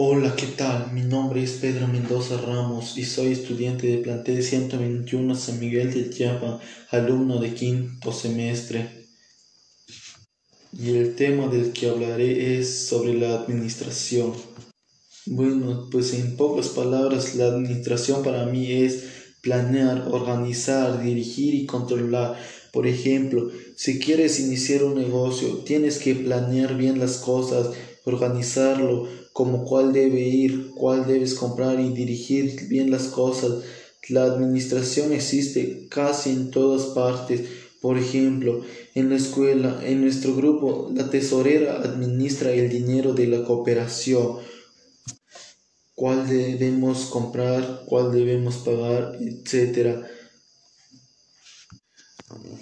Hola, ¿qué tal? Mi nombre es Pedro Mendoza Ramos y soy estudiante de plantel 121 San Miguel de Chiapa, alumno de quinto semestre. Y el tema del que hablaré es sobre la administración. Bueno, pues en pocas palabras, la administración para mí es planear, organizar, dirigir y controlar. Por ejemplo, si quieres iniciar un negocio, tienes que planear bien las cosas, organizarlo, como cuál debe ir, cuál debes comprar y dirigir bien las cosas. La administración existe casi en todas partes. Por ejemplo, en la escuela, en nuestro grupo, la tesorera administra el dinero de la cooperación. Cuál debemos comprar, cuál debemos pagar, etcétera.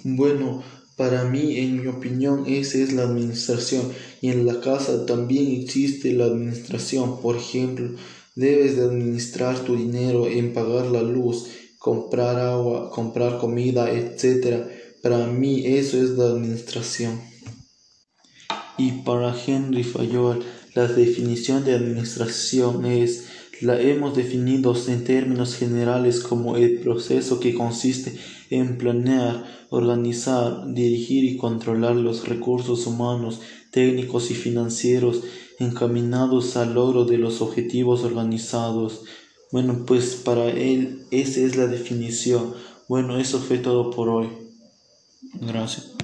Bueno, para mí, en mi opinión, esa es la administración. Y en la casa también existe la administración. Por ejemplo, debes de administrar tu dinero en pagar la luz, comprar agua, comprar comida, etc. Para mí eso es la administración. Y para Henry Fayol, la definición de administración es la hemos definido en términos generales como el proceso que consiste en planear, organizar, dirigir y controlar los recursos humanos, técnicos y financieros encaminados al logro de los objetivos organizados. Bueno, pues para él esa es la definición. Bueno, eso fue todo por hoy. Gracias.